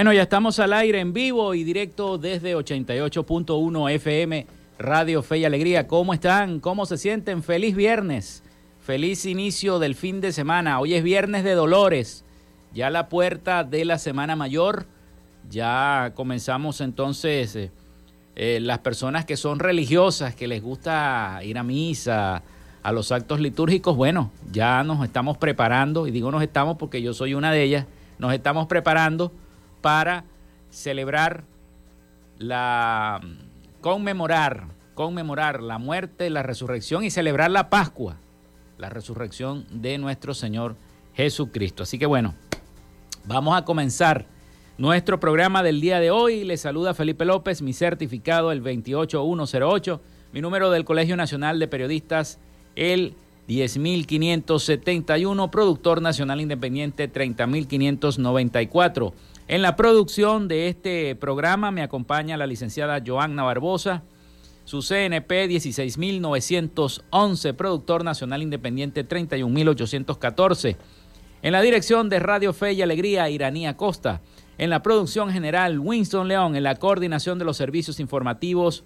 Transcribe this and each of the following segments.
Bueno, ya estamos al aire en vivo y directo desde 88.1 FM Radio Fe y Alegría. ¿Cómo están? ¿Cómo se sienten? Feliz viernes. Feliz inicio del fin de semana. Hoy es viernes de Dolores. Ya la puerta de la Semana Mayor. Ya comenzamos entonces eh, eh, las personas que son religiosas, que les gusta ir a misa, a los actos litúrgicos. Bueno, ya nos estamos preparando. Y digo nos estamos porque yo soy una de ellas. Nos estamos preparando para celebrar la conmemorar, conmemorar la muerte, la resurrección y celebrar la Pascua, la resurrección de nuestro Señor Jesucristo. Así que bueno, vamos a comenzar nuestro programa del día de hoy. Le saluda Felipe López, mi certificado el 28108, mi número del Colegio Nacional de Periodistas el 10571, productor nacional independiente 30594. En la producción de este programa me acompaña la licenciada Joanna Barbosa, su CNP 16911, productor nacional independiente 31814. En la dirección de Radio Fe y Alegría, Iranía Costa. En la producción general, Winston León. En la coordinación de los servicios informativos,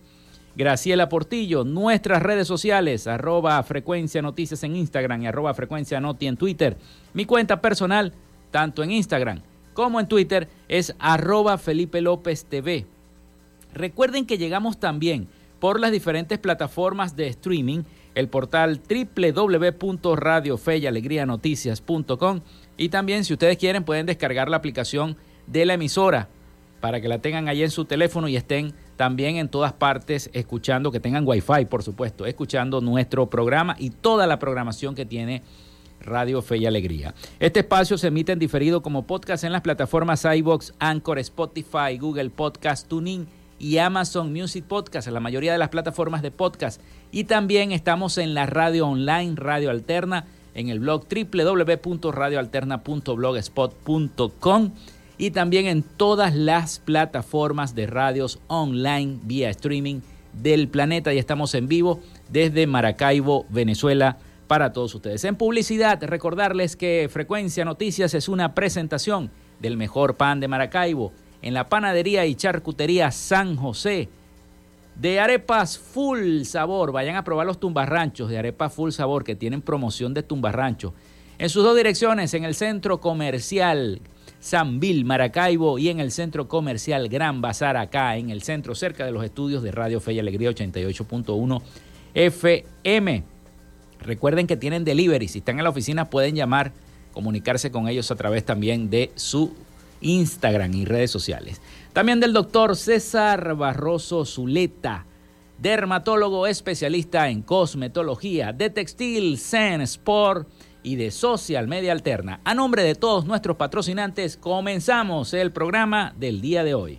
Graciela Portillo. Nuestras redes sociales, arroba frecuencia noticias en Instagram y arroba frecuencia noti en Twitter. Mi cuenta personal, tanto en Instagram como en Twitter es arroba Felipe López TV. Recuerden que llegamos también por las diferentes plataformas de streaming, el portal www.radiofeyalegrianoticias.com y también si ustedes quieren pueden descargar la aplicación de la emisora para que la tengan ahí en su teléfono y estén también en todas partes escuchando, que tengan wifi por supuesto, escuchando nuestro programa y toda la programación que tiene Radio Fe y Alegría. Este espacio se emite en diferido como podcast en las plataformas iBox, Anchor, Spotify, Google Podcast, Tuning y Amazon Music Podcast, en la mayoría de las plataformas de podcast. Y también estamos en la radio online, Radio Alterna, en el blog www.radioalterna.blogspot.com y también en todas las plataformas de radios online vía streaming del planeta. Y estamos en vivo desde Maracaibo, Venezuela para todos ustedes. En publicidad, recordarles que Frecuencia Noticias es una presentación del mejor pan de Maracaibo en la panadería y charcutería San José. De arepas full sabor, vayan a probar los tumbarranchos de arepas full sabor que tienen promoción de tumbarrancho. En sus dos direcciones, en el centro comercial San Bill Maracaibo y en el centro comercial Gran Bazar acá en el centro cerca de los estudios de Radio Fe y Alegría 88.1 FM. Recuerden que tienen delivery. Si están en la oficina pueden llamar, comunicarse con ellos a través también de su Instagram y redes sociales. También del doctor César Barroso Zuleta, dermatólogo especialista en cosmetología, de textil, Zen Sport y de Social Media Alterna. A nombre de todos nuestros patrocinantes, comenzamos el programa del día de hoy.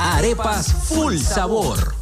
Arepas Full Sabor.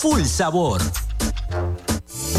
full sabor.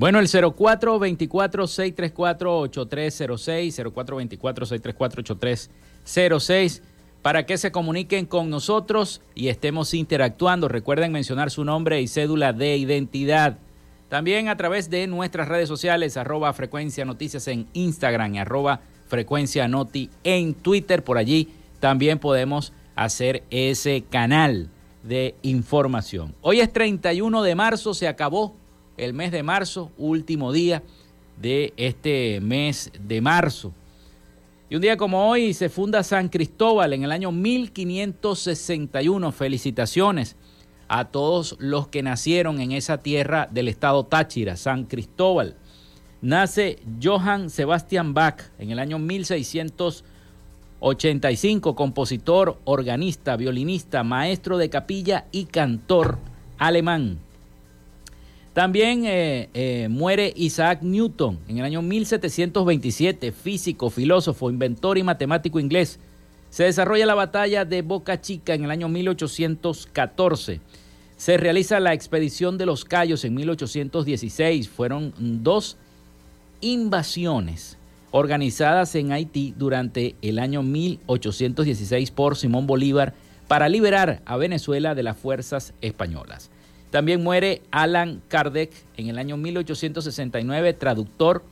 Bueno, el 0424-634-8306, 0424-634-8306, para que se comuniquen con nosotros y estemos interactuando. Recuerden mencionar su nombre y cédula de identidad. También a través de nuestras redes sociales, arroba frecuencia noticias en Instagram y arroba frecuencia noti en Twitter. Por allí también podemos hacer ese canal de información. Hoy es 31 de marzo, se acabó el mes de marzo, último día de este mes de marzo. Y un día como hoy se funda San Cristóbal en el año 1561. Felicitaciones a todos los que nacieron en esa tierra del estado Táchira, San Cristóbal. Nace Johann Sebastian Bach en el año 1685, compositor, organista, violinista, maestro de capilla y cantor alemán. También eh, eh, muere Isaac Newton en el año 1727, físico, filósofo, inventor y matemático inglés. Se desarrolla la batalla de Boca Chica en el año 1814. Se realiza la expedición de los Cayos en 1816. Fueron dos invasiones organizadas en Haití durante el año 1816 por Simón Bolívar para liberar a Venezuela de las fuerzas españolas. También muere Alan Kardec en el año 1869, traductor,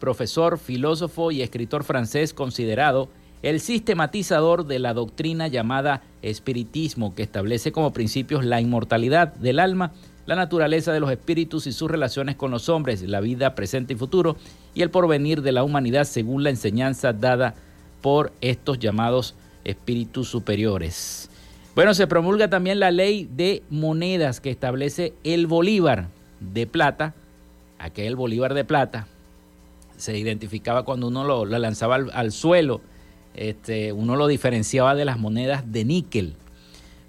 profesor, filósofo y escritor francés considerado el sistematizador de la doctrina llamada espiritismo, que establece como principios la inmortalidad del alma, la naturaleza de los espíritus y sus relaciones con los hombres, la vida presente y futuro, y el porvenir de la humanidad según la enseñanza dada por estos llamados espíritus superiores. Bueno, se promulga también la ley de monedas que establece el bolívar de plata, aquel bolívar de plata, se identificaba cuando uno lo, lanzaba al, suelo, este, uno lo diferenciaba de las monedas de níquel.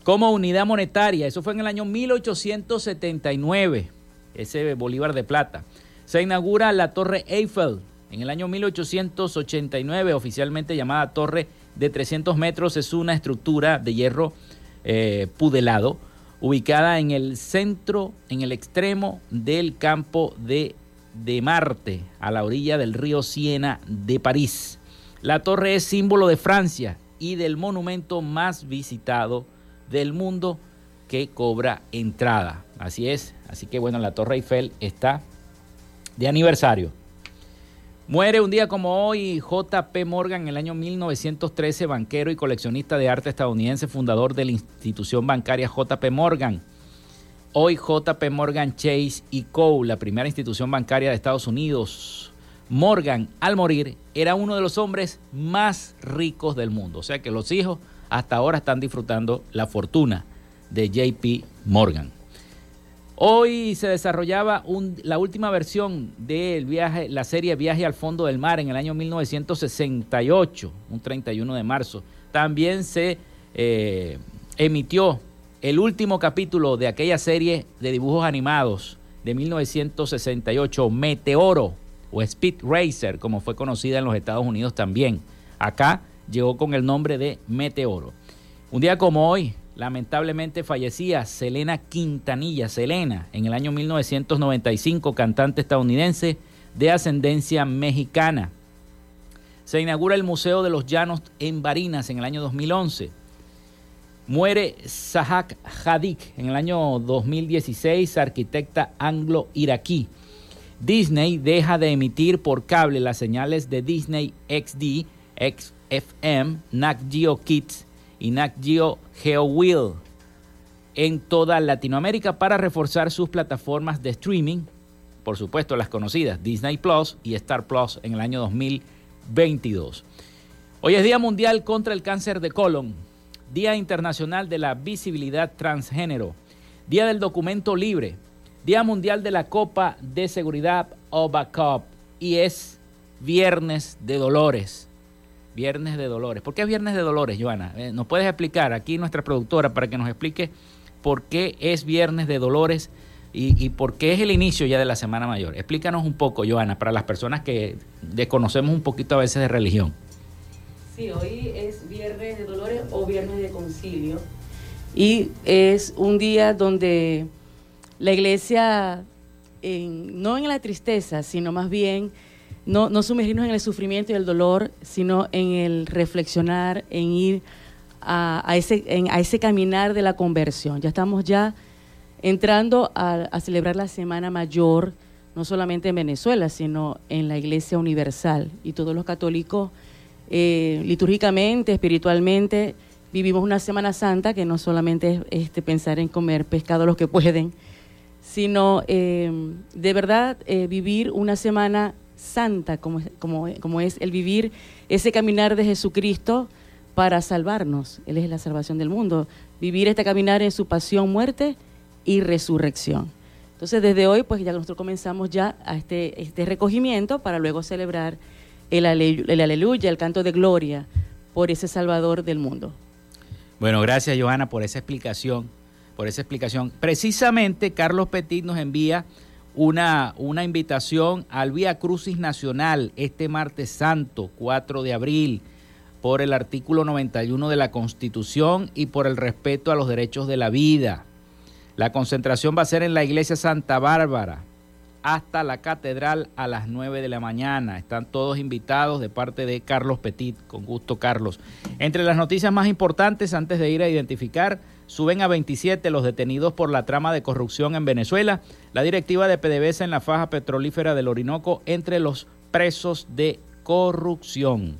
Como unidad monetaria, eso fue en el año 1879, ese bolívar de plata. Se inaugura la Torre Eiffel en el año 1889, oficialmente llamada Torre de 300 metros, es una estructura de hierro eh, pudelado, ubicada en el centro, en el extremo del campo de, de Marte, a la orilla del río Siena de París. La torre es símbolo de Francia y del monumento más visitado del mundo que cobra entrada. Así es, así que bueno, la Torre Eiffel está de aniversario. Muere un día como hoy JP Morgan en el año 1913, banquero y coleccionista de arte estadounidense, fundador de la institución bancaria JP Morgan. Hoy JP Morgan Chase y Co., la primera institución bancaria de Estados Unidos. Morgan, al morir, era uno de los hombres más ricos del mundo. O sea que los hijos hasta ahora están disfrutando la fortuna de JP Morgan. Hoy se desarrollaba la última versión de viaje, la serie Viaje al fondo del mar en el año 1968, un 31 de marzo. También se eh, emitió el último capítulo de aquella serie de dibujos animados de 1968, Meteoro o Speed Racer, como fue conocida en los Estados Unidos también. Acá llegó con el nombre de Meteoro. Un día como hoy, lamentablemente fallecía Selena Quintanilla, Selena, en el año 1995, cantante estadounidense de ascendencia mexicana. Se inaugura el Museo de los Llanos en Barinas en el año 2011. Muere Sahak Hadik en el año 2016, arquitecta anglo-iraquí. Disney deja de emitir por cable las señales de Disney XD, XFM, Nat Geo Kids y Nat Geo GeoWheel en toda Latinoamérica para reforzar sus plataformas de streaming, por supuesto las conocidas Disney Plus y Star Plus en el año 2022. Hoy es Día Mundial contra el Cáncer de Colon, Día Internacional de la Visibilidad Transgénero, Día del Documento Libre, Día Mundial de la Copa de Seguridad OVA Cup y es Viernes de Dolores. Viernes de Dolores. ¿Por qué es Viernes de Dolores, Joana? Eh, ¿Nos puedes explicar aquí nuestra productora para que nos explique por qué es Viernes de Dolores y, por qué es el inicio ya de la Semana Mayor? Explícanos un poco, Joana, para las personas que desconocemos un poquito a veces de religión. Sí, hoy es Viernes de Dolores o Viernes de Concilio y es un día donde la iglesia, no en la tristeza, sino más bien no, no sumergirnos en el sufrimiento y el dolor, sino en el reflexionar, en ir a, ese, a ese caminar de la conversión. Ya estamos ya entrando a, celebrar la Semana Mayor, no solamente en Venezuela, sino en la Iglesia Universal. Y todos los católicos, eh, litúrgicamente, espiritualmente, vivimos una Semana Santa que no solamente es este, pensar en comer pescado los que pueden, sino eh, de verdad eh, vivir una semana santa como, como, como es el vivir ese caminar de Jesucristo para salvarnos. Él es la salvación del mundo. Vivir este caminar en su pasión, muerte y resurrección. Entonces, desde hoy, pues ya nosotros comenzamos ya a este, este recogimiento para luego celebrar el, el aleluya, el canto de gloria por ese Salvador del mundo. Bueno, gracias Johanna por esa explicación, por esa explicación. Precisamente Carlos Petit nos envía una, una invitación al Vía Crucis Nacional este martes santo, 4 de abril, por el artículo 91 de la Constitución y por el respeto a los derechos de la vida. La concentración va a ser en la iglesia Santa Bárbara hasta la catedral a las 9 de la mañana. Están todos invitados de parte de Carlos Petit, con gusto Carlos. Entre las noticias más importantes, antes de ir a identificar, Suben a 27 los detenidos por la trama de corrupción en Venezuela. La directiva de PDVSA en la faja petrolífera del Orinoco entre los presos de corrupción.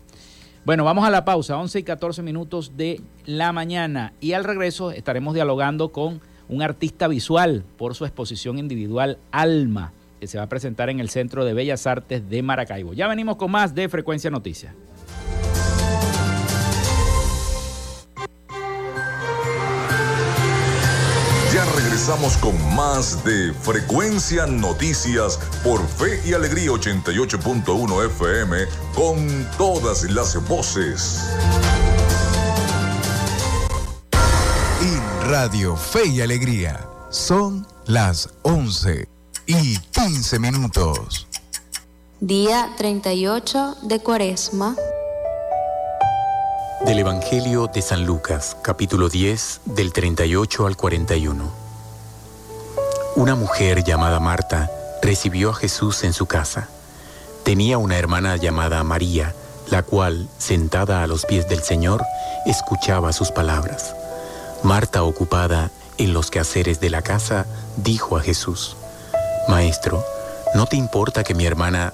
Bueno, vamos a la pausa, 11 y 14 minutos de la mañana y al regreso estaremos dialogando con un artista visual por su exposición individual Alma, que se va a presentar en el Centro de Bellas Artes de Maracaibo. Ya venimos con más de Frecuencia Noticias. Regresamos con más de Frecuencia Noticias por Fe y Alegría 88.1 FM con todas las voces. En Radio Fe y Alegría son las 11 y 15 minutos. Día 38 de Cuaresma. Del Evangelio de San Lucas, capítulo 10, del 38 al 41. Una mujer llamada Marta recibió a Jesús en su casa. Tenía una hermana llamada María, la cual, sentada a los pies del Señor, escuchaba sus palabras. Marta, ocupada en los quehaceres de la casa, dijo a Jesús, Maestro, ¿no te importa que mi hermana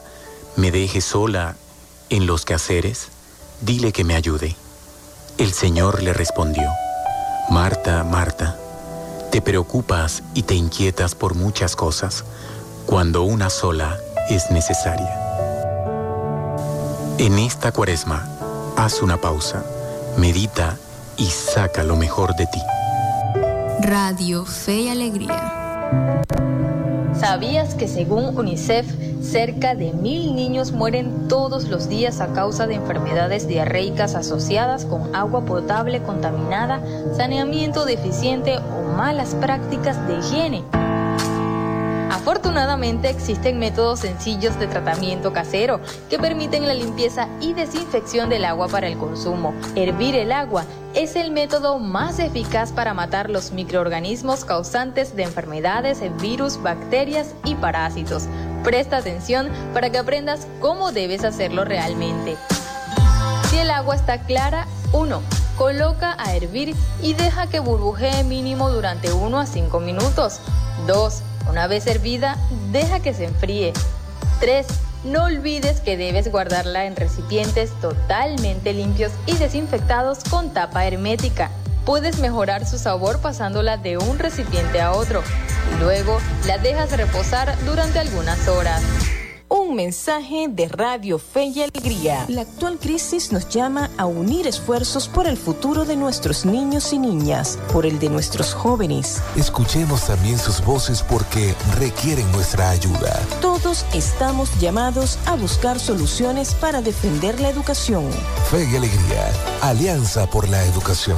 me deje sola en los quehaceres? Dile que me ayude. El Señor le respondió, Marta, Marta, te preocupas y te inquietas por muchas cosas, cuando una sola es necesaria. En esta cuaresma, haz una pausa, medita y saca lo mejor de ti. Radio Fe y Alegría. ¿Sabías que según UNICEF, cerca de mil niños mueren todos los días a causa de enfermedades diarreicas asociadas con agua potable contaminada, saneamiento deficiente o malas prácticas de higiene? Afortunadamente existen métodos sencillos de tratamiento casero que permiten la limpieza y desinfección del agua para el consumo. Hervir el agua es el método más eficaz para matar los microorganismos causantes de enfermedades, virus, bacterias y parásitos. Presta atención para que aprendas cómo debes hacerlo realmente. Si el agua está clara, 1. Coloca a hervir y deja que burbujee mínimo durante 1 a 5 minutos. 2. Una vez hervida, deja que se enfríe. 3. No olvides que debes guardarla en recipientes totalmente limpios y desinfectados con tapa hermética. Puedes mejorar su sabor pasándola de un recipiente a otro y luego la dejas reposar durante algunas horas. Un mensaje de Radio Fe y Alegría. La actual crisis nos llama a unir esfuerzos por el futuro de nuestros niños y niñas, por el de nuestros jóvenes. Escuchemos también sus voces porque requieren nuestra ayuda. Todos estamos llamados a buscar soluciones para defender la educación. Fe y Alegría, Alianza por la Educación.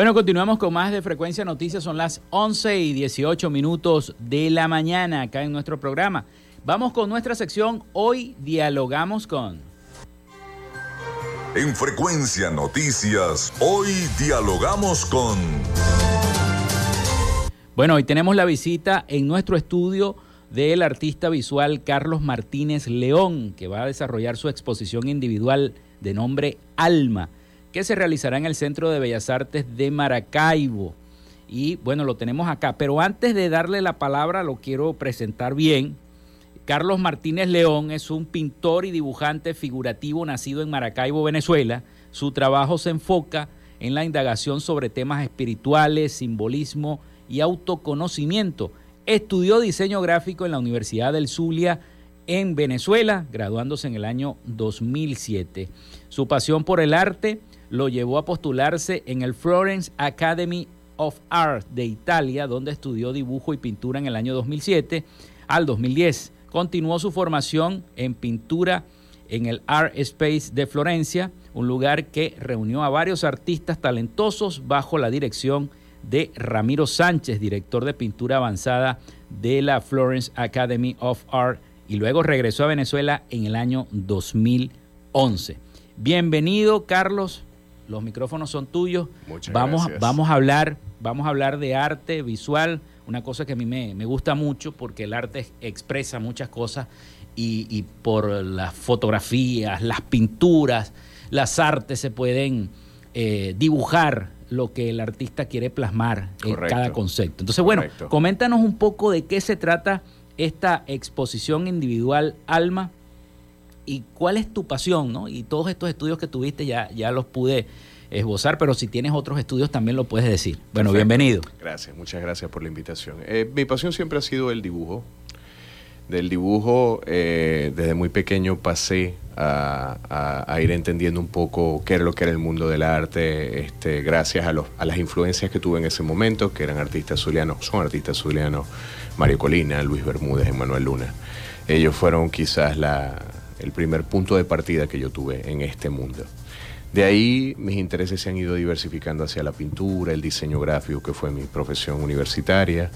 Bueno, continuamos con más de Frecuencia Noticias. Son las 11 y 18 minutos de la mañana acá en nuestro programa. Vamos con nuestra sección. Hoy dialogamos con. En Frecuencia Noticias, hoy dialogamos con. Bueno, hoy tenemos la visita en nuestro estudio del artista visual Carlos Martínez León, que va a desarrollar su exposición individual de nombre Alma que se realizará en el Centro de Bellas Artes de Maracaibo. Y bueno, lo tenemos acá. Pero antes de darle la palabra, lo quiero presentar bien. Carlos Martínez León es un pintor y dibujante figurativo nacido en Maracaibo, Venezuela. Su trabajo se enfoca en la indagación sobre temas espirituales, simbolismo y autoconocimiento. Estudió diseño gráfico en la Universidad del Zulia en Venezuela, graduándose en el año 2007. Su pasión por el arte lo llevó a postularse en el Florence Academy of Art de Italia, donde estudió dibujo y pintura en el año 2007 al 2010. Continuó su formación en pintura en el Art Space de Florencia, un lugar que reunió a varios artistas talentosos bajo la dirección de Ramiro Sánchez, director de pintura avanzada de la Florence Academy of Art, y luego regresó a Venezuela en el año 2011. Bienvenido, Carlos. Los micrófonos son tuyos. Muchas vamos, gracias. Vamos a hablar, vamos a hablar de arte visual, una cosa que a mí me, me gusta mucho porque el arte expresa muchas cosas y, y por las fotografías, las pinturas, las artes se pueden eh, dibujar lo que el artista quiere plasmar en cada concepto. Entonces, bueno, Correcto. coméntanos un poco de qué se trata esta exposición individual Alma y cuál es tu pasión, ¿no? Y todos estos estudios que tuviste ya, ya los pude esbozar, pero si tienes otros estudios también lo puedes decir. Bueno, Perfecto. bienvenido. Gracias, muchas gracias por la invitación. Eh, mi pasión siempre ha sido el dibujo. Del dibujo, eh, desde muy pequeño pasé a, a- a ir entendiendo un poco qué era lo que era el mundo del arte, este, gracias a, los, a las influencias que tuve en ese momento, que eran artistas zulianos, son artistas zulianos, Mario Colina, Luis Bermúdez, Emanuel Luna. Ellos fueron quizás la, el primer punto de partida que yo tuve en este mundo. De ahí mis intereses se han ido diversificando hacia la pintura, el diseño gráfico, que fue mi profesión universitaria,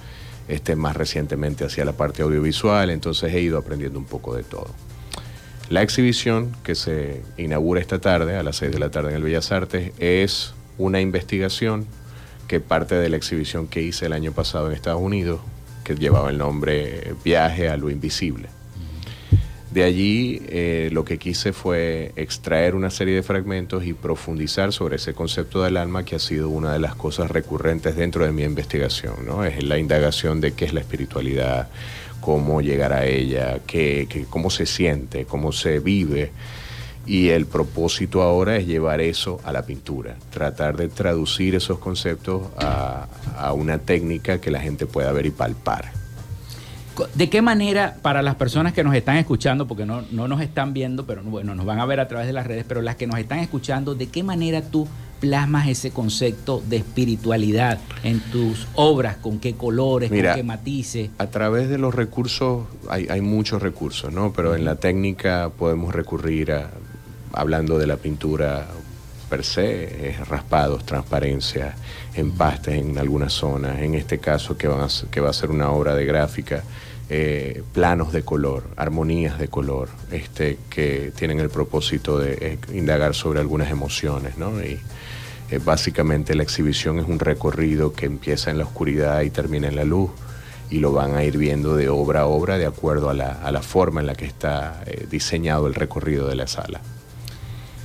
este, más recientemente hacia la parte audiovisual, entonces he ido aprendiendo un poco de todo. La exhibición que se inaugura esta tarde, a las 6 de la tarde en el Bellas Artes, es una investigación que parte de la exhibición que hice el año pasado en Estados Unidos, que llevaba el nombre Viaje a lo Invisible. De allí eh, lo que quise fue extraer una serie de fragmentos y profundizar sobre ese concepto del alma que ha sido una de las cosas recurrentes dentro de mi investigación. ¿no? Es la indagación de qué es la espiritualidad, cómo llegar a ella, qué, cómo se siente, cómo se vive. Y el propósito ahora es llevar eso a la pintura, tratar de traducir esos conceptos a una técnica que la gente pueda ver y palpar. ¿De qué manera, para las personas que nos están escuchando, porque no, no nos están viendo, pero bueno, nos van a ver a través de las redes, pero las que nos están escuchando, ¿de qué manera tú plasmas ese concepto de espiritualidad en tus obras? ¿Con qué colores? Mira, ¿Con qué matices? A través de los recursos, hay, hay muchos recursos, ¿no? Pero en la técnica podemos recurrir a, hablando de la pintura per se, es raspados, transparencia, empastes en algunas zonas, en este caso que, van a que va a ser una obra de gráfica, eh, planos de color, armonías de color, este, que tienen el propósito de eh, indagar sobre algunas emociones, ¿no? Y, eh, básicamente la exhibición es un recorrido que empieza en la oscuridad y termina en la luz y lo van a ir viendo de obra a obra de acuerdo a la, a la forma en la que está eh, diseñado el recorrido de la sala.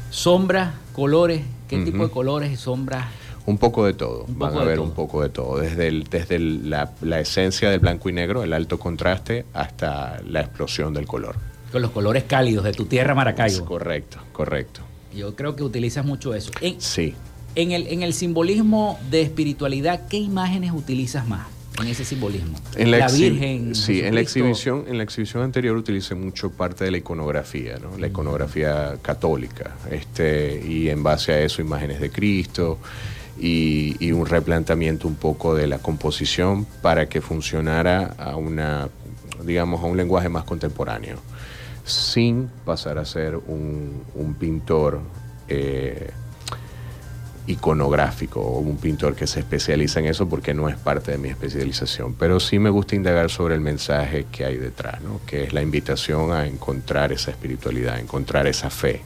Sombras, colores, ¿qué tipo de colores y sombras? Un poco de todo, Un van poco a ver un poco de todo, desde, el- desde el- la, la esencia del blanco y negro, el alto contraste, hasta la explosión del color. Con los colores cálidos de tu tierra, Maracaibo. Correcto, correcto. Yo creo que utilizas mucho eso. En, Sí. en el, en el simbolismo de espiritualidad, ¿qué imágenes utilizas más en ese simbolismo? En la, Virgen. sí, en la exhibición, en la exhibición anterior utilicé mucho parte de la iconografía, ¿no? La iconografía católica, este, y en base a eso imágenes de Cristo y, un replanteamiento un poco de la composición para que funcionara a una, digamos, a un lenguaje más contemporáneo, sin pasar a ser un, un pintor eh, iconográfico o un pintor que se especializa en eso porque no es parte de mi especialización, pero sí me gusta indagar sobre el mensaje que hay detrás, ¿no? que es la invitación a encontrar esa espiritualidad, a encontrar esa fe.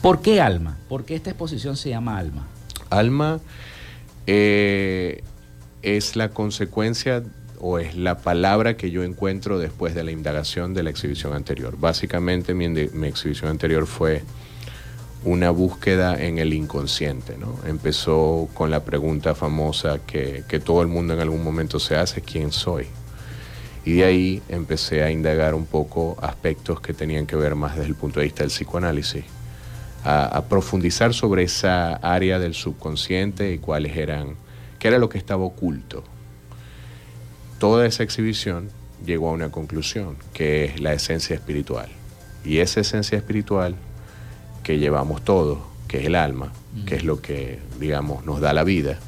¿Por qué alma? ¿Por qué esta exposición se llama alma? Alma eh, es la consecuencia o es la palabra que yo encuentro después de la indagación de la exhibición anterior. Básicamente mi, exhibición anterior fue una búsqueda en el inconsciente. ¿no? Empezó con la pregunta famosa que, que todo el mundo en algún momento se hace, ¿quién soy? Y de ahí empecé a indagar un poco aspectos que tenían que ver más desde el punto de vista del psicoanálisis, a, a profundizar sobre esa área del subconsciente y cuáles eran, qué era lo que estaba oculto. Toda esa exhibición llegó a una conclusión, que es la esencia espiritual. Y esa esencia espiritual que llevamos todos, que es el alma, que es lo que, digamos, nos da la vida,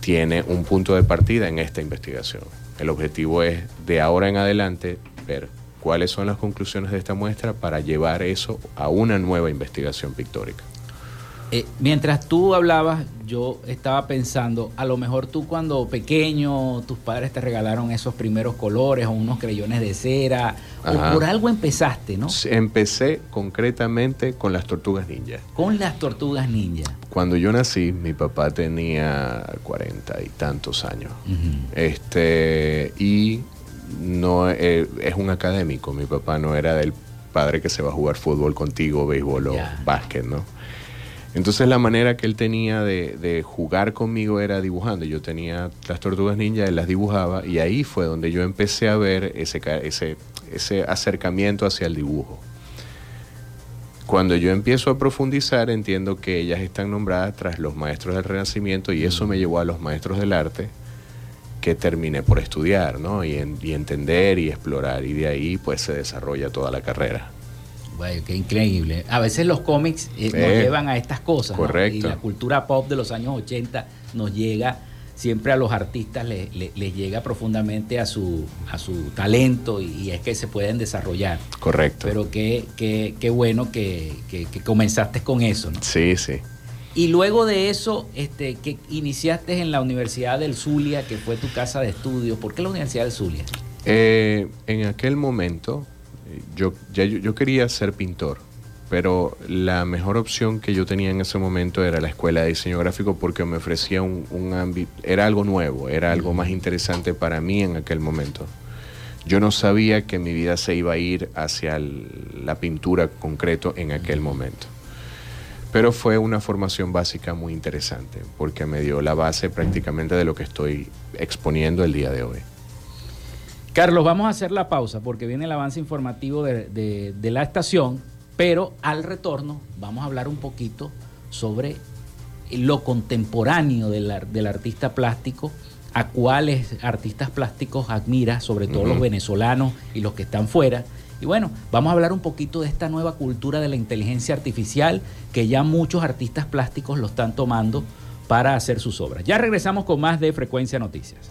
tiene un punto de partida en esta investigación. El objetivo es, de ahora en adelante, ver cuáles son las conclusiones de esta muestra para llevar eso a una nueva investigación pictórica. Eh, mientras tú hablabas, yo estaba pensando, a lo mejor tú cuando pequeño, tus padres te regalaron esos primeros colores o unos creyones de cera, o por algo empezaste, ¿no? Empecé concretamente con las tortugas ninja. Con las tortugas ninja. Cuando yo nací, mi papá tenía cuarenta y tantos años. Este, y no eh, es un académico. Mi papá no era del padre que se va a jugar fútbol contigo, béisbol o básquet, ¿no? Entonces la manera que él tenía de, jugar conmigo era dibujando. Yo tenía las tortugas ninja, él las dibujaba y ahí fue donde yo empecé a ver ese, ese, ese acercamiento hacia el dibujo. Cuando yo empiezo a profundizar entiendo que ellas están nombradas tras los maestros del Renacimiento y eso me llevó a los maestros del arte que terminé por estudiar, ¿no? Y, y entender y explorar y de ahí pues se desarrolla toda la carrera qué increíble. A veces los cómics eh, nos eh, llevan a estas cosas. Correcto. Y la cultura pop de los años 80 nos llega, siempre a los artistas les, llega profundamente a su, a su talento y, es que se pueden desarrollar. Correcto. Pero qué, qué, qué bueno que, que, comenzaste con eso, ¿no? Sí, sí. Y luego de eso, este, que iniciaste en la Universidad del Zulia, que fue tu casa de estudio. ¿Por qué la Universidad del Zulia? Eh, en aquel momento yo, ya, yo, quería ser pintor, pero la mejor opción que yo tenía en ese momento era la escuela de diseño gráfico porque me ofrecía un, un ámbito, era algo nuevo, era algo más interesante para mí en aquel momento. Yo no sabía que mi vida se iba a ir hacia la pintura concreto en aquel momento. Pero fue una formación básica muy interesante porque me dio la base prácticamente de lo que estoy exponiendo el día de hoy. Carlos, vamos a hacer la pausa porque viene el avance informativo de, la estación, pero al retorno vamos a hablar un poquito sobre lo contemporáneo del, del artista plástico, a cuáles artistas plásticos admira, sobre todo los venezolanos y los que están fuera. Y bueno, vamos a hablar un poquito de esta nueva cultura de la inteligencia artificial que ya muchos artistas plásticos lo están tomando para hacer sus obras. Ya regresamos con más de Frecuencia Noticias.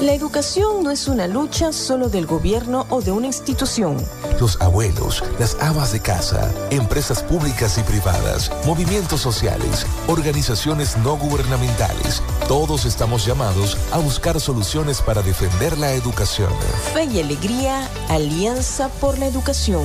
La educación no es una lucha solo del gobierno o de una institución. Los abuelos, las amas de casa, empresas públicas y privadas, movimientos sociales, organizaciones no gubernamentales, todos estamos llamados a buscar soluciones para defender la educación. Fe y Alegría, Alianza por la Educación.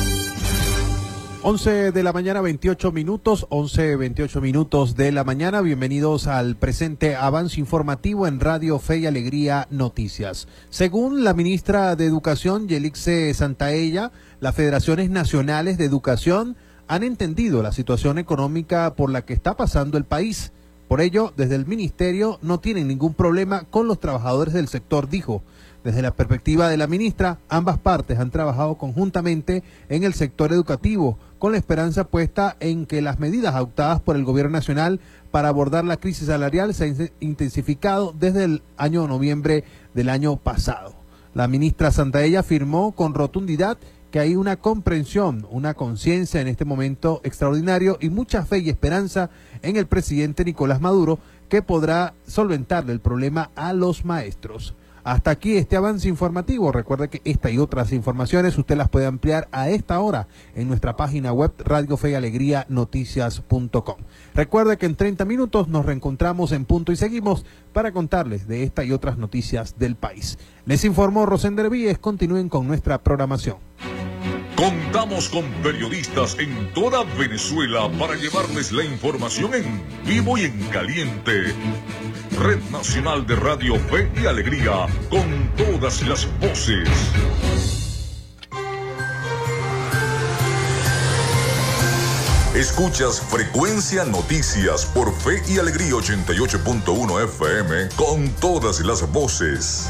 11 de la mañana, 28 minutos, 11, 28 minutos de la mañana. Bienvenidos al presente avance informativo en Radio Fe y Alegría Noticias. Según la ministra de Educación, Yelixe Santaella, las federaciones nacionales de educación han entendido la situación económica por la que está pasando el país. Por ello, desde el ministerio no tienen ningún problema con los trabajadores del sector, dijo. Desde la perspectiva de la ministra, ambas partes han trabajado conjuntamente en el sector educativo, con la esperanza puesta en que las medidas adoptadas por el Gobierno Nacional para abordar la crisis salarial se han intensificado desde el año noviembre del año pasado. La ministra Santaella afirmó con rotundidad que hay una comprensión, una conciencia en este momento extraordinario y mucha fe y esperanza en el presidente Nicolás Maduro que podrá solventarle el problema a los maestros. Hasta aquí este avance informativo. Recuerde que esta y otras informaciones usted las puede ampliar a esta hora en nuestra página web Radio Fe y Alegría Noticias.com. Recuerde que en 30 minutos nos reencontramos en punto y seguimos para contarles de esta y otras noticias del país. Les informó Rosender Víez. Continúen con nuestra programación. Contamos con periodistas en toda Venezuela para llevarles la información en vivo y en caliente. Red Nacional de Radio Fe y Alegría, con todas las voces. Escuchas Frecuencia Noticias por Fe y Alegría 88.1 FM con todas las voces.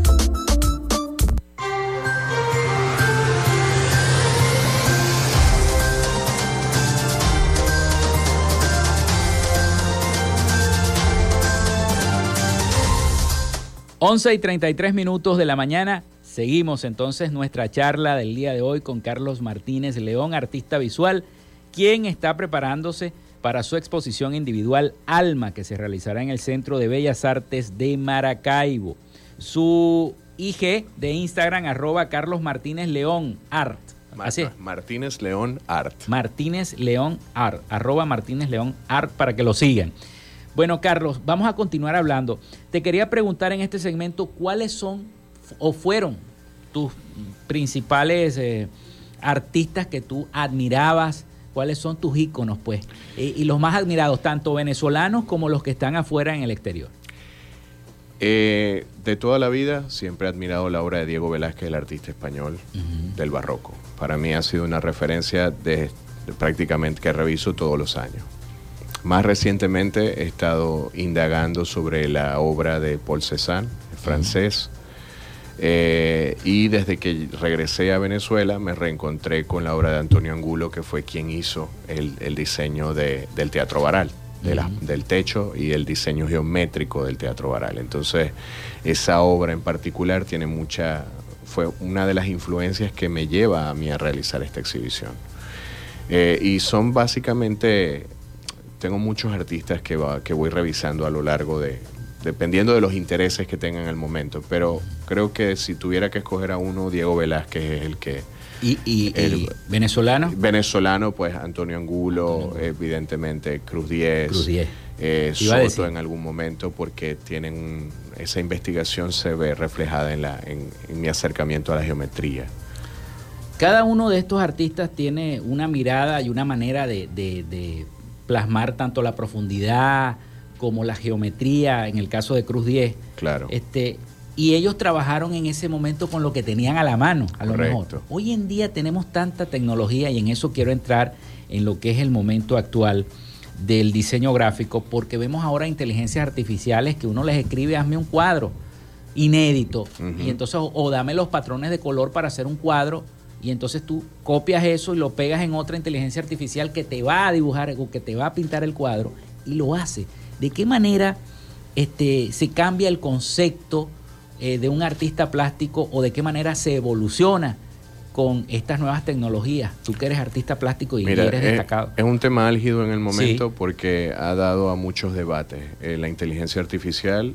Once y 33 minutos de la mañana. Seguimos entonces nuestra charla del día de hoy con Carlos Martínez León, artista visual, quien está preparándose para su exposición individual Alma, que se realizará en el Centro de Bellas Artes de Maracaibo. Su IG de Instagram, arroba Carlos Martínez León Art. Así es. Martínez León Art. Martínez León Art, arroba Martínez León Art para que lo sigan. Bueno, Carlos, vamos a continuar hablando. Te quería preguntar en este segmento cuáles son o fueron tus principales eh, artistas que tú admirabas, cuáles son tus íconos, pues, y, y, los más admirados, tanto venezolanos como los que están afuera en el exterior. Eh, de toda la vida siempre he admirado la obra de Diego Velázquez, el artista español uh -huh. del barroco. Para mí ha sido una referencia de, de prácticamente que reviso todos los años. Más recientemente he estado indagando sobre la obra de Paul Cézanne, francés. Eh, y desde que regresé a Venezuela me reencontré con la obra de Antonio Angulo, que fue quien hizo el, diseño del Teatro Baral, del techo y el diseño geométrico del Teatro Baral. Entonces, esa obra en particular tiene mucha, fue una de las influencias que me lleva a mí a realizar esta exhibición. Eh, y son básicamente, tengo muchos artistas que, que voy revisando a lo largo de, dependiendo de los intereses que tengan en el momento. Pero creo que si tuviera que escoger a uno, Diego Velázquez es el que... ¿Y, el, venezolano? Venezolano, pues Antonio Angulo, evidentemente Cruz Diez. Cruz Diez. Eh, Soto en algún momento porque tienen esa investigación se ve reflejada en, la, en, mi acercamiento a la geometría. Cada uno de estos artistas tiene una mirada y una manera de, de plasmar tanto la profundidad, como la geometría, en el caso de Cruz 10. Claro. Este, y ellos trabajaron en ese momento con lo que tenían a la mano, a lo mejor. Hoy en día tenemos tanta tecnología y en eso quiero entrar en lo que es el momento actual del diseño gráfico, porque vemos ahora inteligencias artificiales que uno les escribe, hazme un cuadro inédito, y entonces, o, dame los patrones de color para hacer un cuadro, y entonces tú copias eso y lo pegas en otra inteligencia artificial que te va a dibujar o que te va a pintar el cuadro, y lo hace. ¿De qué manera este, se cambia el concepto eh, de un artista plástico o de qué manera se evoluciona con estas nuevas tecnologías? Tú que eres artista plástico y eres destacado. Es un tema álgido en el momento porque ha dado a muchos debates. Eh, la inteligencia artificial,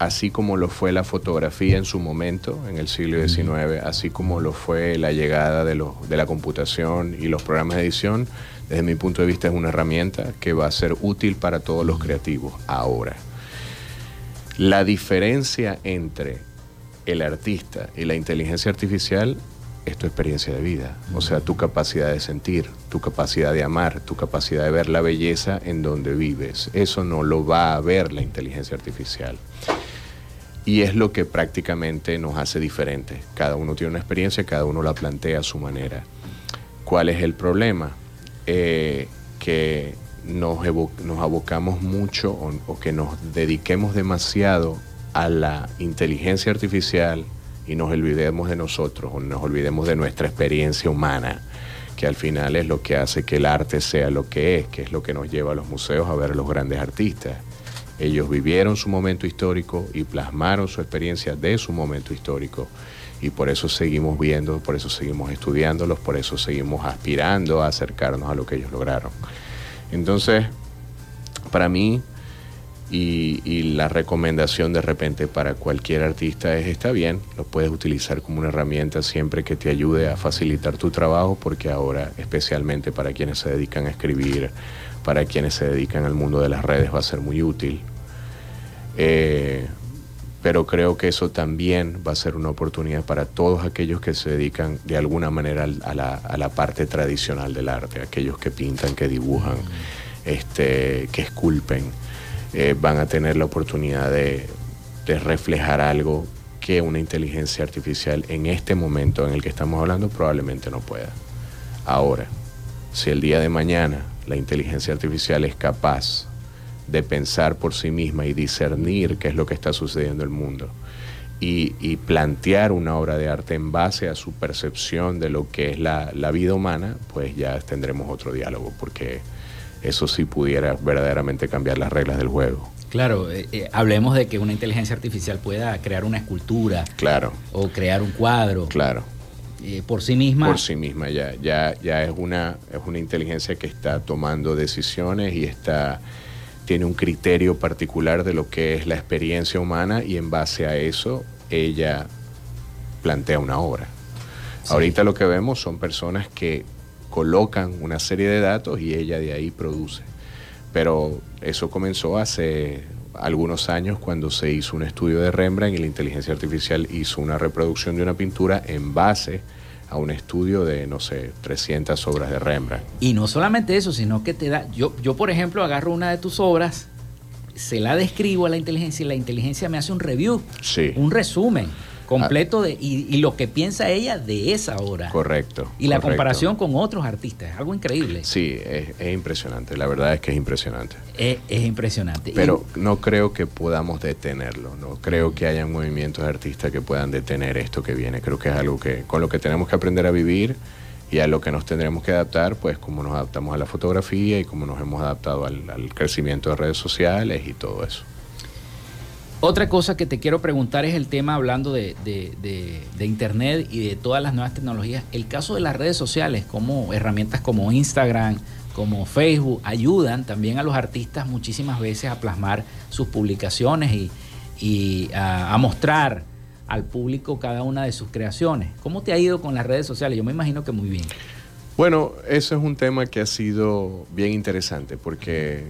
así como lo fue la fotografía en su momento, en el siglo XIX, así como lo fue la llegada de, de la computación y los programas de edición, desde mi punto de vista es una herramienta que va a ser útil para todos los creativos ahora. La diferencia entre el artista y la inteligencia artificial es tu experiencia de vida, o sea, tu capacidad de sentir, tu capacidad de amar, tu capacidad de ver la belleza en donde vives. Eso no lo va a ver la inteligencia artificial. Y es lo que prácticamente nos hace diferentes. Cada uno tiene una experiencia, cada uno la plantea a su manera. ¿Cuál es el problema? Eh, que nos, nos, abocamos mucho o, que nos dediquemos demasiado a la inteligencia artificial y nos olvidemos de nosotros o nos olvidemos de nuestra experiencia humana, que al final es lo que hace que el arte sea lo que es, que es lo que nos lleva a los museos a ver a los grandes artistas. Ellos vivieron su momento histórico y plasmaron su experiencia de su momento histórico y por eso seguimos viendo, por eso seguimos estudiándolos, por eso seguimos aspirando a acercarnos a lo que ellos lograron. Entonces, para mí, y, la recomendación de repente para cualquier artista es, está bien, lo puedes utilizar como una herramienta siempre que te ayude a facilitar tu trabajo, porque ahora, especialmente para quienes se dedican a escribir, para quienes se dedican al mundo de las redes, va a ser muy útil. Eh, pero creo que eso también va a ser una oportunidad para todos aquellos que se dedican de alguna manera a la, parte tradicional del arte, aquellos que pintan, que dibujan, este, que esculpen, eh, van a tener la oportunidad de, de reflejar algo que una inteligencia artificial en este momento en el que estamos hablando probablemente no pueda. Ahora, si el día de mañana la inteligencia artificial es capaz de pensar por sí misma y discernir qué es lo que está sucediendo en el mundo. Y, plantear una obra de arte en base a su percepción de lo que es la, vida humana, pues ya tendremos otro diálogo, porque eso sí pudiera verdaderamente cambiar las reglas del juego. Claro, eh, eh, hablemos de que una inteligencia artificial pueda crear una escultura. Claro. O crear un cuadro. Claro. Eh, por sí misma. Por sí misma, ya, ya, ya es una, es una inteligencia que está tomando decisiones y está tiene un criterio particular de lo que es la experiencia humana y en base a eso ella plantea una obra. Ahorita lo que vemos son personas que colocan una serie de datos y ella de ahí produce. Pero eso comenzó hace algunos años cuando se hizo un estudio de Rembrandt y la inteligencia artificial hizo una reproducción de una pintura en base a un estudio de, no sé, 300 obras de Rembrandt. Y no solamente eso, sino que te da, yo, yo por ejemplo agarro una de tus obras, se la describo a la inteligencia y la inteligencia me hace un review, un resumen completo de, y, lo que piensa ella de esa hora. Correcto. Y la comparación con otros artistas, es algo increíble. Sí, es, impresionante, la verdad es que es impresionante. Es, impresionante. Pero no creo que podamos detenerlo, no creo que haya movimientos de artistas que puedan detener esto que viene, creo que es algo que con lo que tenemos que aprender a vivir y a lo que nos tendremos que adaptar, pues como nos adaptamos a la fotografía y como nos hemos adaptado al, al crecimiento de redes sociales y todo eso. Otra cosa que te quiero preguntar es el tema hablando de, Internet y de todas las nuevas tecnologías. El caso de las redes sociales, como herramientas como Instagram, como Facebook, ayudan también a los artistas muchísimas veces a plasmar sus publicaciones y, a, mostrar al público cada una de sus creaciones. ¿Cómo te ha ido con las redes sociales? Yo me imagino que muy bien. Bueno, eso es un tema que ha sido bien interesante porque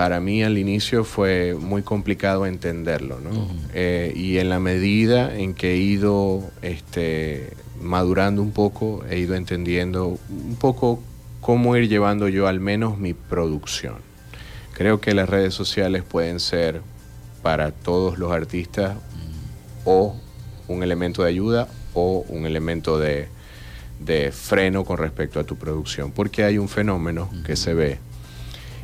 para mí al inicio fue muy complicado entenderlo, ¿no? Eh, y en la medida en que he ido este, madurando un poco, he ido entendiendo un poco cómo ir llevando yo al menos mi producción. Creo que las redes sociales pueden ser para todos los artistas o un elemento de ayuda o un elemento de, de freno con respecto a tu producción, porque hay un fenómeno que se ve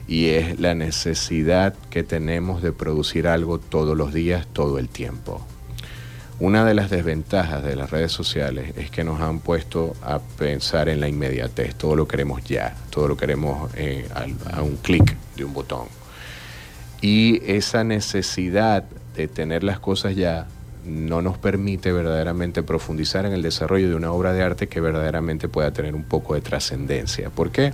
y es la necesidad que tenemos de producir algo todos los días, todo el tiempo. Una de las desventajas de las redes sociales es que nos han puesto a pensar en la inmediatez, todo lo queremos ya, todo lo queremos eh, a, un clic de un botón. Y esa necesidad de tener las cosas ya no nos permite verdaderamente profundizar en el desarrollo de una obra de arte que verdaderamente pueda tener un poco de trascendencia. ¿Por qué?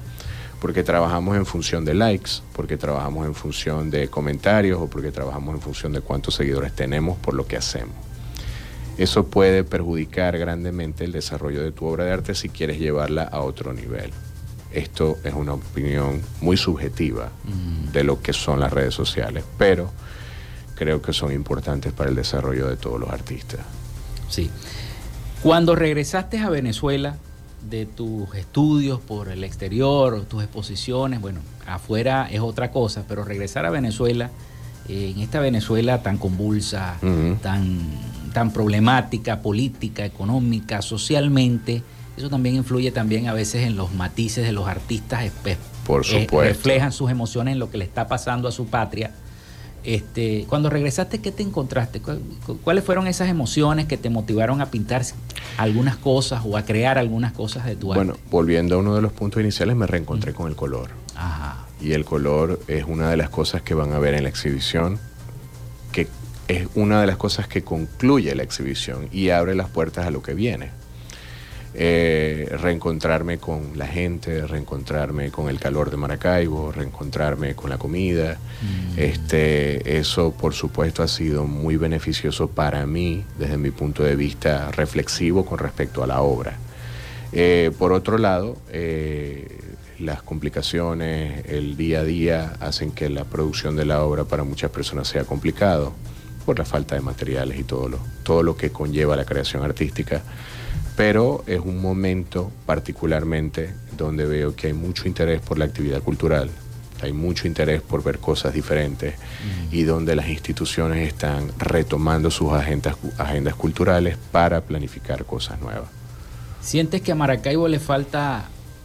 Trabajamos en función de likes, porque trabajamos en función de comentarios o porque trabajamos en función de cuántos seguidores tenemos por lo que hacemos. Eso puede perjudicar grandemente el desarrollo de tu obra de arte si quieres llevarla a otro nivel. Esto es una opinión muy subjetiva mm. de lo que son las redes sociales, pero creo que son importantes para el desarrollo de todos los artistas. Sí. Cuando regresaste a Venezuela, de tus estudios por el exterior, tus exposiciones, bueno, afuera es otra cosa, pero regresar a Venezuela, eh, en esta Venezuela tan convulsa, tan, tan problemática, política, económica, socialmente, eso también influye también a veces en los matices de los artistas, por eh, supuesto. reflejan sus emociones en lo que le está pasando a su patria este, cuando regresaste, ¿qué te encontraste? ¿Cuáles fueron esas emociones que te motivaron a pintar algunas cosas o a crear algunas cosas de tu arte? Bueno, volviendo a uno de los puntos iniciales, me reencontré con el color. Ajá. Y el color es una de las cosas que van a ver en la exhibición, que es una de las cosas que concluye la exhibición y abre las puertas a lo que viene. Eh, reencontrarme con la gente, reencontrarme con el calor de Maracaibo, reencontrarme con la comida. Mm. Este, eso, por supuesto, ha sido muy beneficioso para mí desde mi punto de vista reflexivo con respecto a la obra. Eh, por otro lado, eh, las complicaciones, el día a día hacen que la producción de la obra para muchas personas sea complicado por la falta de materiales y todo lo, todo lo que conlleva la creación artística pero es un momento particularmente donde veo que hay mucho interés por la actividad cultural, hay mucho interés por ver cosas diferentes y donde las instituciones están retomando sus agendas, agendas culturales para planificar cosas nuevas. ¿Sientes que a Maracaibo le falta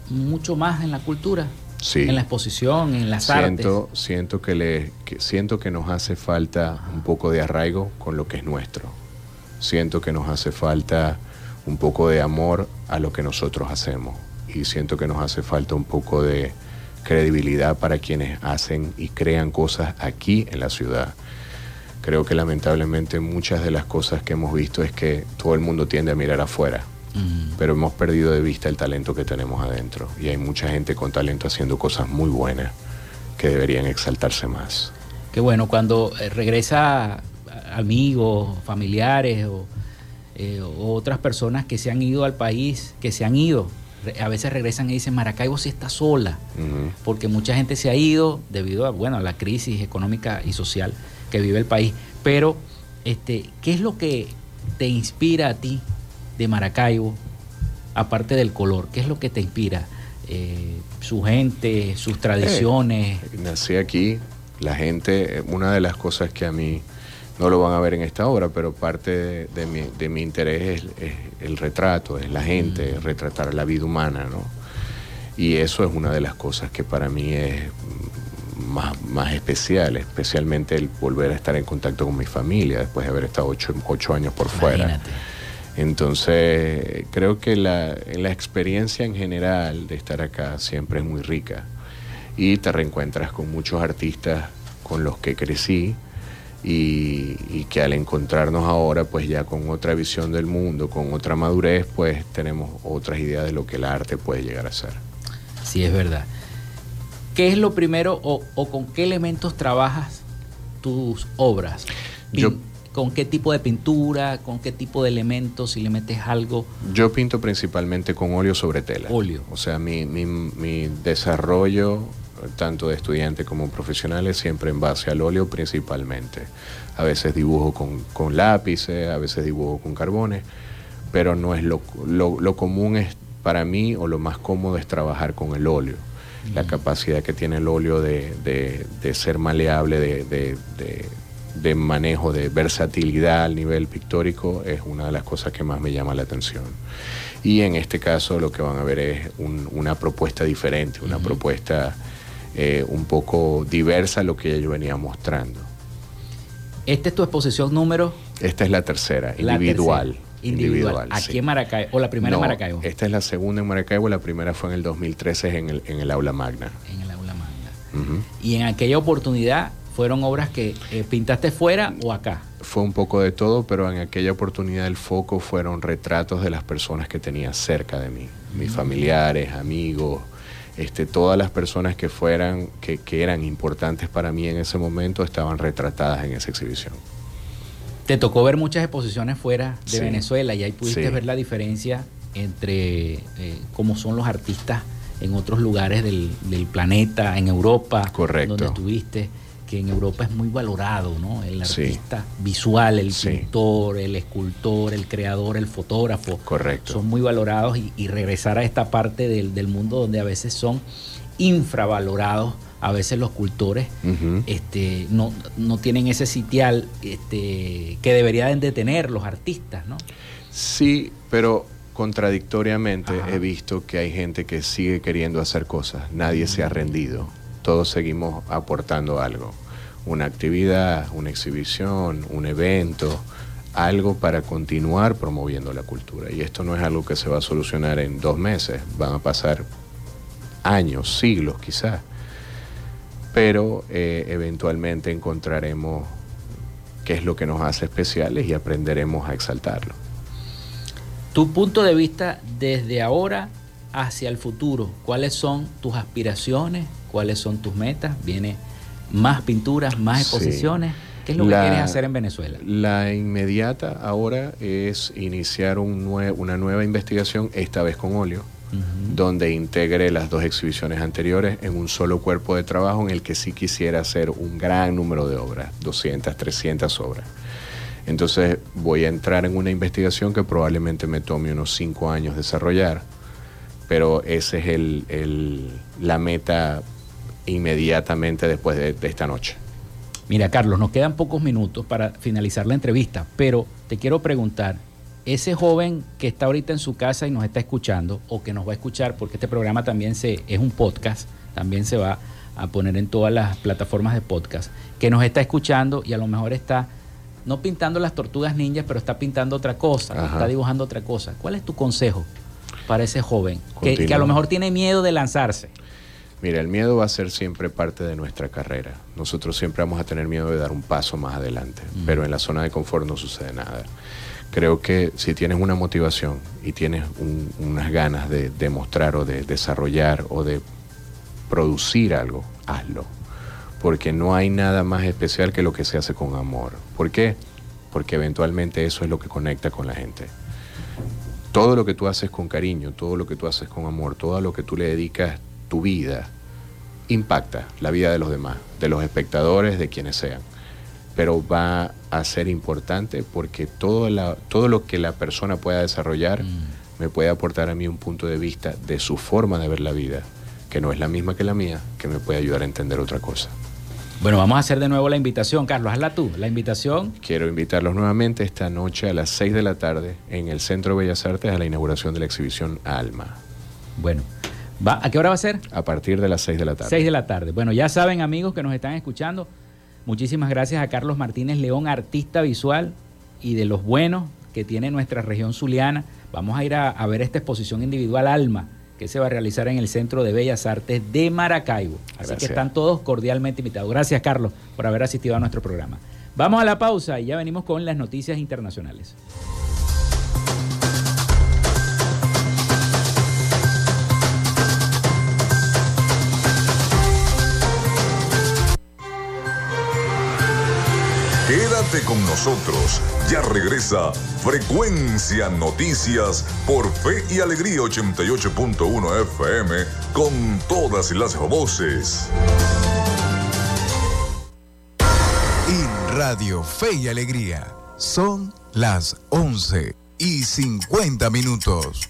mucho más en la cultura? Sí. En la exposición, en las siento, artes. Siento que, le, siento que nos hace falta un poco de arraigo con lo que es nuestro. Siento que nos hace falta un poco de amor a lo que nosotros hacemos. Y siento que nos hace falta un poco de credibilidad para quienes hacen y crean cosas aquí en la ciudad. Creo que lamentablemente muchas de las cosas que hemos visto es que todo el mundo tiende a mirar afuera, pero hemos perdido de vista el talento que tenemos adentro. Y hay mucha gente con talento haciendo cosas muy buenas que deberían exaltarse más. Qué bueno, cuando eh, regresa amigos, familiares o eh, otras personas que se han ido al país, que se han ido, a veces regresan y dicen, Maracaibo sí está sola, porque mucha gente se ha ido debido a, bueno, a la crisis económica y social que vive el país. Pero, este, ¿qué es lo que te inspira a ti de Maracaibo, aparte del color? ¿Qué es lo que te inspira? Eh, su gente, sus eh, tradiciones. nací aquí, la gente, una de las cosas que a mí no lo van a ver en esta obra, pero parte de, mi, de mi, interés es, el retrato, es la gente, mm. retratar la vida humana, ¿no? Y eso es una de las cosas que para mí es más, más especial, especialmente el volver a estar en contacto con mi familia después de haber estado ocho, ocho años por fuera. Entonces, creo que la, la experiencia en general de estar acá siempre es muy rica y te reencuentras con muchos artistas con los que crecí y, que al encontrarnos ahora pues ya con otra visión del mundo, con otra madurez, pues tenemos otras ideas de lo que el arte puede llegar a ser. Sí, es verdad. ¿Qué es lo primero o, con qué elementos trabajas tus obras? ¿Con qué tipo de pintura? ¿Con qué tipo de elementos? Si le metes algo. Yo pinto principalmente con óleo sobre tela. Óleo. O sea, mi, mi, mi desarrollo tanto de estudiantes como profesionales, siempre en base al óleo principalmente. A veces dibujo con, lápices, a veces dibujo con carbones, pero no es lo, lo, común es para mí o lo más cómodo es trabajar con el óleo. La capacidad que tiene el óleo de, de, ser maleable, de, de, manejo, de versatilidad al nivel pictórico es una de las cosas que más me llama la atención. Y en este caso lo que van a ver es una propuesta diferente, una propuesta eh, un poco diversa a lo que yo venía mostrando. ¿Esta es tu exposición número? Esta es la tercera, individual. Individual. Aquí en Maracaibo, o la primera en Maracaibo. Esta es la segunda en Maracaibo, la primera fue en el 2013 en el, en el aula magna. En el aula magna. Y en aquella oportunidad fueron obras que eh, pintaste fuera o acá. Fue un poco de todo, pero en aquella oportunidad el foco fueron retratos de las personas que tenía cerca de mí, mis familiares, amigos, este, todas las personas que fueran, que, eran importantes para mí en ese momento estaban retratadas en esa exhibición. Te tocó ver muchas exposiciones fuera de Venezuela y ahí pudiste ver la diferencia entre eh, cómo son los artistas en otros lugares del, del planeta, en Europa, Correcto. donde estuviste que en Europa es muy valorado, ¿no? El artista visual, el pintor, el escultor, el creador, el fotógrafo. Correcto. Son muy valorados y, regresar a esta parte del, mundo donde a veces son infravalorados, a veces los cultores este, no, no, tienen ese sitial este, que deberían de tener los artistas, ¿no? Sí, pero contradictoriamente he visto que hay gente que sigue queriendo hacer cosas, nadie se ha rendido todos seguimos aportando algo. Una actividad, una exhibición, un evento, algo para continuar promoviendo la cultura. Y esto no es algo que se va a solucionar en dos meses, van a pasar años, siglos quizás. Pero eh, eventualmente encontraremos qué es lo que nos hace especiales y aprenderemos a exaltarlo. Tu punto de vista desde ahora hacia el futuro, ¿cuáles son tus aspiraciones, cuáles son tus metas, viene más pinturas, más exposiciones. ¿Qué es lo que quieres hacer en Venezuela? La inmediata ahora es iniciar un una nueva investigación, esta vez con óleo, donde integre las dos exhibiciones anteriores en un solo cuerpo de trabajo en el que sí quisiera hacer un gran número de obras, 200, 300 obras. Entonces voy a entrar en una investigación que probablemente me tome unos cinco años desarrollar, pero esa es el, la meta inmediatamente después de, esta noche. Mira, Carlos, nos quedan pocos minutos para finalizar la entrevista, pero te quiero preguntar, ese joven que está ahorita en su casa y nos está escuchando, o que nos va a escuchar, porque este programa también se, es un podcast, también se va a poner en todas las plataformas de podcast, que nos está escuchando y a lo mejor está no pintando las tortugas ninjas, pero está pintando otra cosa, está dibujando otra cosa. ¿Cuál es tu consejo para ese joven que, a lo mejor tiene miedo de lanzarse? Mira, el miedo va a ser siempre parte de nuestra carrera. Nosotros siempre vamos a tener miedo de dar un paso más adelante, mm. pero en la zona de confort no sucede nada. Creo que si tienes una motivación y tienes unas ganas de demostrar o de desarrollar o de producir algo, hazlo. Porque no hay nada más especial que lo que se hace con amor. ¿Por qué? Porque eventualmente eso es lo que conecta con la gente. Todo lo que tú haces con cariño, todo lo que tú haces con amor, todo lo que tú le dedicas tu vida impacta la vida de los demás, de los espectadores, de quienes sean. Pero va a ser importante porque todo, la, todo lo que la persona pueda desarrollar mm. me puede aportar a mí un punto de vista de su forma de ver la vida, que no es la misma que la mía, que me puede ayudar a entender otra cosa. Bueno, vamos a hacer de nuevo la invitación. Carlos, hazla tú, la invitación. Quiero invitarlos nuevamente esta noche a las 6 de la tarde en el Centro de Bellas Artes a la inauguración de la exhibición Alma. Bueno, ¿va? ¿a qué hora va a ser? A partir de las 6 de la tarde. 6 de la tarde. Bueno, ya saben amigos que nos están escuchando, muchísimas gracias a Carlos Martínez León, artista visual y de los buenos que tiene nuestra región zuliana. Vamos a ir a, a ver esta exposición individual Alma que se va a realizar en el Centro de Bellas Artes de Maracaibo. Así que están todos cordialmente invitados. Gracias, Carlos, por haber asistido a nuestro programa. Vamos a la pausa y ya venimos con las noticias internacionales. Quédate con nosotros. Ya regresa Frecuencia Noticias por Fe y Alegría 88.1 FM con todas las voces. En Radio Fe y Alegría son las 11 y 50 minutos.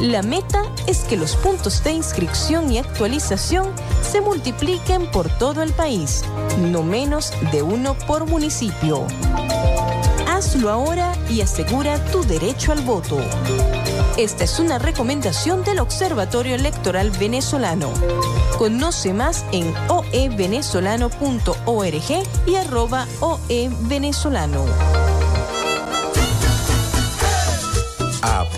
La meta es que los puntos de inscripción y actualización se multipliquen por todo el país, no menos de uno por municipio. Hazlo ahora y asegura tu derecho al voto. Esta es una recomendación del Observatorio Electoral Venezolano. Conoce más en oevenezolano.org y arroba oevenezolano.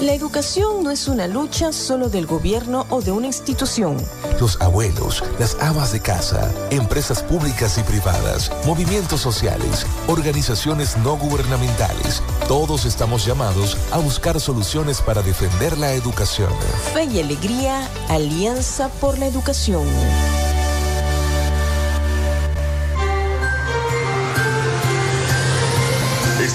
La educación no es una lucha solo del gobierno o de una institución. Los abuelos, las amas de casa, empresas públicas y privadas, movimientos sociales, organizaciones no gubernamentales, todos estamos llamados a buscar soluciones para defender la educación. Fe y Alegría, Alianza por la Educación.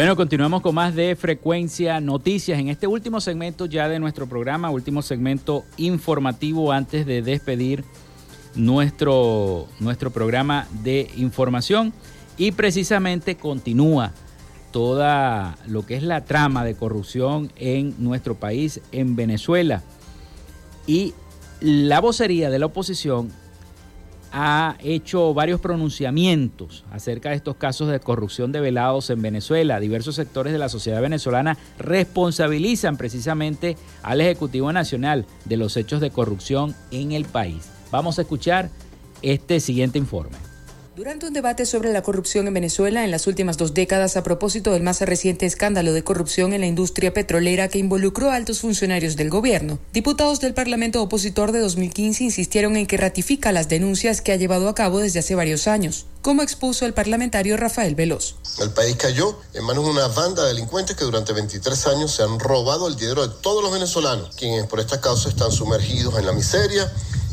Bueno, continuamos con más de Frecuencia Noticias en este último segmento ya de nuestro programa, último segmento informativo antes de despedir nuestro, nuestro programa de información y precisamente continúa toda lo que es la trama de corrupción en nuestro país, en Venezuela. Y la vocería de la oposición ha hecho varios pronunciamientos acerca de estos casos de corrupción de velados en Venezuela. Diversos sectores de la sociedad venezolana responsabilizan precisamente al Ejecutivo Nacional de los hechos de corrupción en el país. Vamos a escuchar este siguiente informe. Durante un debate sobre la corrupción en Venezuela en las últimas dos décadas a propósito del más reciente escándalo de corrupción en la industria petrolera que involucró a altos funcionarios del gobierno, diputados del Parlamento opositor de 2015 insistieron en que ratifica las denuncias que ha llevado a cabo desde hace varios años, como expuso el parlamentario Rafael Veloz. El país cayó en manos de una banda de delincuentes que durante 23 años se han robado el dinero de todos los venezolanos, quienes por esta causa están sumergidos en la miseria,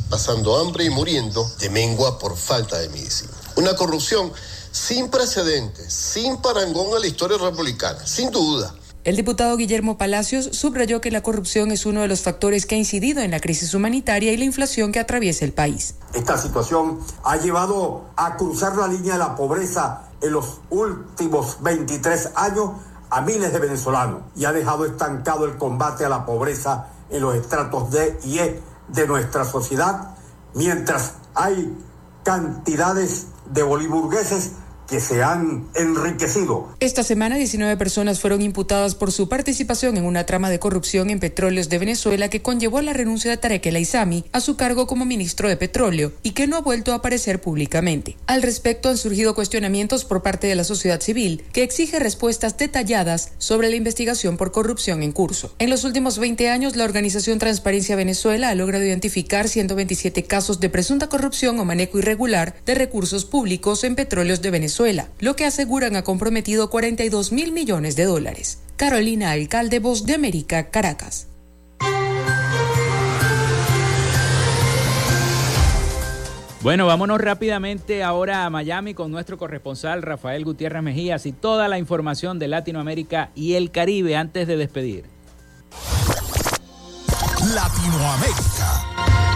pasando hambre y muriendo de mengua por falta de medicina. Una corrupción sin precedentes, sin parangón en la historia republicana, sin duda. El diputado Guillermo Palacios subrayó que la corrupción es uno de los factores que ha incidido en la crisis humanitaria y la inflación que atraviesa el país. Esta situación ha llevado a cruzar la línea de la pobreza en los últimos 23 años a miles de venezolanos y ha dejado estancado el combate a la pobreza en los estratos D y E de nuestra sociedad, mientras hay cantidades de boliburgueses que se han enriquecido. Esta semana 19 personas fueron imputadas por su participación en una trama de corrupción en petróleos de Venezuela que conllevó la renuncia de Tarek El Aizami a su cargo como ministro de Petróleo y que no ha vuelto a aparecer públicamente. Al respecto han surgido cuestionamientos por parte de la sociedad civil que exige respuestas detalladas sobre la investigación por corrupción en curso. En los últimos 20 años la organización Transparencia Venezuela ha logrado identificar 127 casos de presunta corrupción o manejo irregular de recursos públicos en petróleos de Venezuela lo que aseguran ha comprometido 42 mil millones de dólares. Carolina Alcalde, Voz de América, Caracas. Bueno, vámonos rápidamente ahora a Miami con nuestro corresponsal Rafael Gutiérrez Mejías y toda la información de Latinoamérica y el Caribe antes de despedir. Latinoamérica.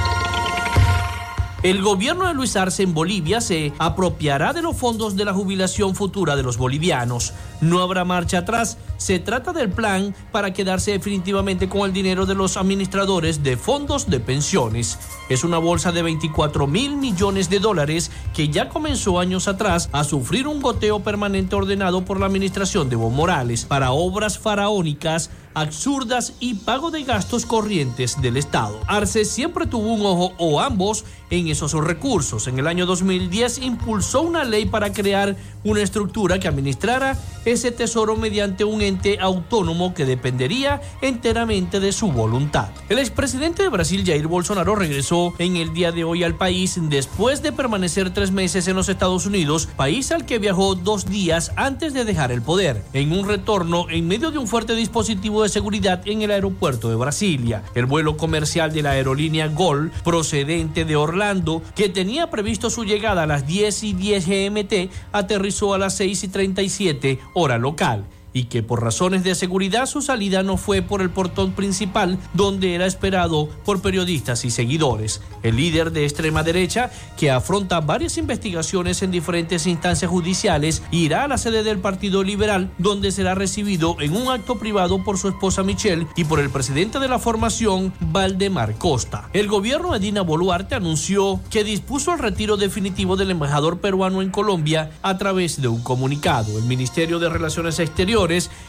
El gobierno de Luis Arce en Bolivia se apropiará de los fondos de la jubilación futura de los bolivianos. No habrá marcha atrás. Se trata del plan para quedarse definitivamente con el dinero de los administradores de fondos de pensiones. Es una bolsa de 24 mil millones de dólares que ya comenzó años atrás a sufrir un goteo permanente ordenado por la administración de Evo Morales para obras faraónicas absurdas y pago de gastos corrientes del Estado. Arce siempre tuvo un ojo o ambos en esos recursos. En el año 2010 impulsó una ley para crear una estructura que administrara ese tesoro mediante un ente autónomo que dependería enteramente de su voluntad. El expresidente de Brasil, Jair Bolsonaro, regresó en el día de hoy al país después de permanecer tres meses en los Estados Unidos, país al que viajó dos días antes de dejar el poder, en un retorno en medio de un fuerte dispositivo de seguridad en el aeropuerto de Brasilia. El vuelo comercial de la aerolínea Gol, procedente de Orlando, que tenía previsto su llegada a las 10 y 10 GMT, aterrizó a las 6 y 37 hora local y que por razones de seguridad su salida no fue por el portón principal donde era esperado por periodistas y seguidores. El líder de extrema derecha, que afronta varias investigaciones en diferentes instancias judiciales, irá a la sede del Partido Liberal donde será recibido en un acto privado por su esposa Michelle y por el presidente de la formación, Valdemar Costa. El gobierno de Dina Boluarte anunció que dispuso el retiro definitivo del embajador peruano en Colombia a través de un comunicado. El Ministerio de Relaciones Exteriores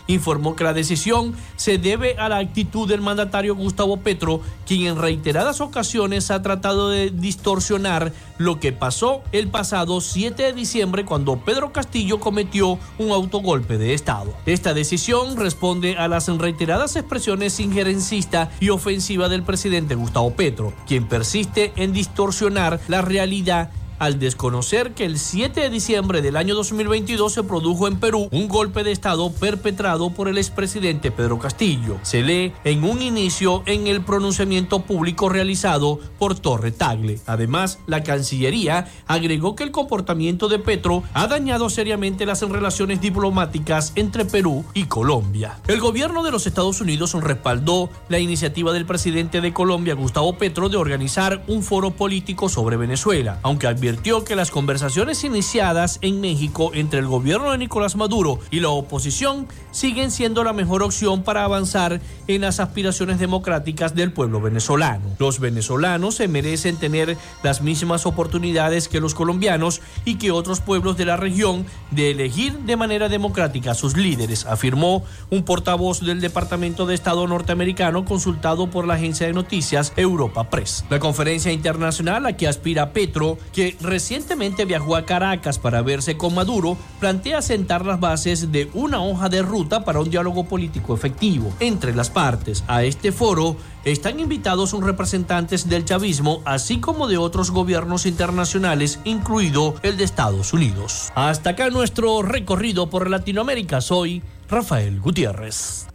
informó que la decisión se debe a la actitud del mandatario Gustavo Petro, quien en reiteradas ocasiones ha tratado de distorsionar lo que pasó el pasado 7 de diciembre cuando Pedro Castillo cometió un autogolpe de Estado. Esta decisión responde a las reiteradas expresiones injerencistas y ofensiva del presidente Gustavo Petro, quien persiste en distorsionar la realidad al desconocer que el 7 de diciembre del año 2022 se produjo en Perú un golpe de Estado perpetrado por el expresidente Pedro Castillo. Se lee en un inicio en el pronunciamiento público realizado por Torre Tagle. Además, la Cancillería agregó que el comportamiento de Petro ha dañado seriamente las relaciones diplomáticas entre Perú y Colombia. El gobierno de los Estados Unidos respaldó la iniciativa del presidente de Colombia, Gustavo Petro, de organizar un foro político sobre Venezuela, aunque advirtió que las conversaciones iniciadas en México entre el gobierno de Nicolás Maduro y la oposición siguen siendo la mejor opción para avanzar en las aspiraciones democráticas del pueblo venezolano. Los venezolanos se merecen tener las mismas oportunidades que los colombianos y que otros pueblos de la región de elegir de manera democrática a sus líderes, afirmó un portavoz del Departamento de Estado norteamericano consultado por la agencia de noticias Europa Press. La conferencia internacional a que aspira Petro, que recientemente viajó a Caracas para verse con Maduro, plantea sentar las bases de una hoja de ruta para un diálogo político efectivo entre las partes. A este foro están invitados representantes del chavismo, así como de otros gobiernos internacionales, incluido el de Estados Unidos. Hasta acá nuestro recorrido por Latinoamérica. Soy Rafael Gutiérrez.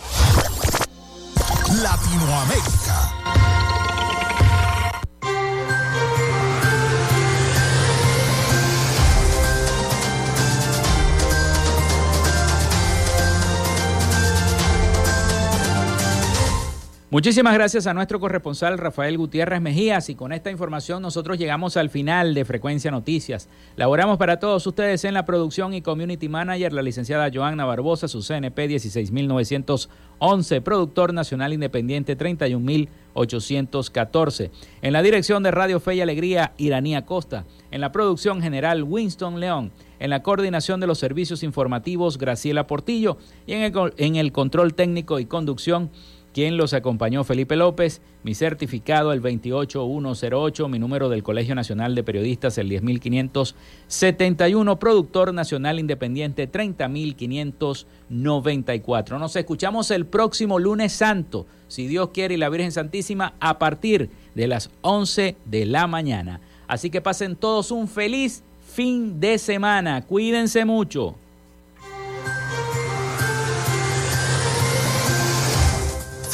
Latinoamérica. Muchísimas gracias a nuestro corresponsal Rafael Gutiérrez Mejías y con esta información nosotros llegamos al final de Frecuencia Noticias. Laboramos para todos ustedes en la producción y community manager la licenciada Joanna Barbosa, su CNP 16911, productor nacional independiente 31814. En la dirección de Radio Fe y Alegría, Iranía Costa. En la producción general, Winston León. En la coordinación de los servicios informativos, Graciela Portillo. Y en el, en el control técnico y conducción, quien los acompañó Felipe López, mi certificado el 28108, mi número del Colegio Nacional de Periodistas el 10571, productor nacional independiente 30594. Nos escuchamos el próximo lunes santo, si Dios quiere y la Virgen Santísima, a partir de las 11 de la mañana. Así que pasen todos un feliz fin de semana. Cuídense mucho.